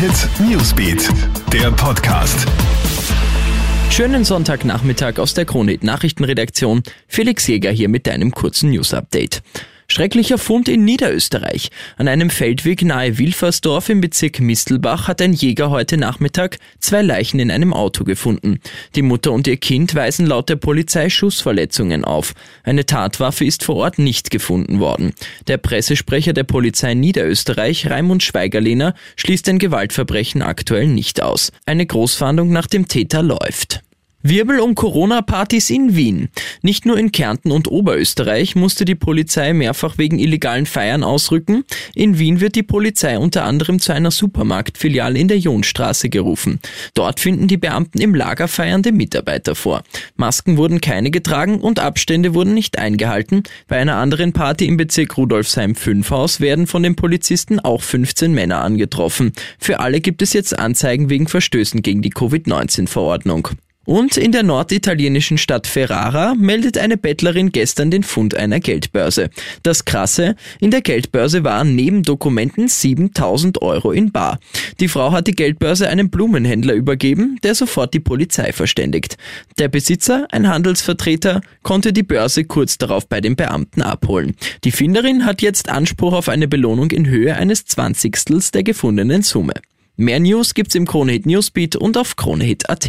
Hit Newsbeat, der Podcast. Schönen Sonntagnachmittag aus der Kronit Nachrichtenredaktion. Felix Jäger hier mit deinem kurzen News Update. Schrecklicher Fund in Niederösterreich. An einem Feldweg nahe Wilfersdorf im Bezirk Mistelbach hat ein Jäger heute Nachmittag zwei Leichen in einem Auto gefunden. Die Mutter und ihr Kind weisen laut der Polizei Schussverletzungen auf. Eine Tatwaffe ist vor Ort nicht gefunden worden. Der Pressesprecher der Polizei Niederösterreich, Raimund Schweigerlehner, schließt ein Gewaltverbrechen aktuell nicht aus. Eine Großfahndung nach dem Täter läuft. Wirbel um Corona-Partys in Wien. Nicht nur in Kärnten und Oberösterreich musste die Polizei mehrfach wegen illegalen Feiern ausrücken. In Wien wird die Polizei unter anderem zu einer Supermarktfiliale in der Jonstraße gerufen. Dort finden die Beamten im Lager feiernde Mitarbeiter vor. Masken wurden keine getragen und Abstände wurden nicht eingehalten. Bei einer anderen Party im Bezirk Rudolfsheim 5 Haus werden von den Polizisten auch 15 Männer angetroffen. Für alle gibt es jetzt Anzeigen wegen Verstößen gegen die Covid-19-Verordnung. Und in der norditalienischen Stadt Ferrara meldet eine Bettlerin gestern den Fund einer Geldbörse. Das Krasse, in der Geldbörse waren neben Dokumenten 7000 Euro in Bar. Die Frau hat die Geldbörse einem Blumenhändler übergeben, der sofort die Polizei verständigt. Der Besitzer, ein Handelsvertreter, konnte die Börse kurz darauf bei den Beamten abholen. Die Finderin hat jetzt Anspruch auf eine Belohnung in Höhe eines Zwanzigstels der gefundenen Summe. Mehr News gibt's im Kronehit Newsbeat und auf kronehit.at.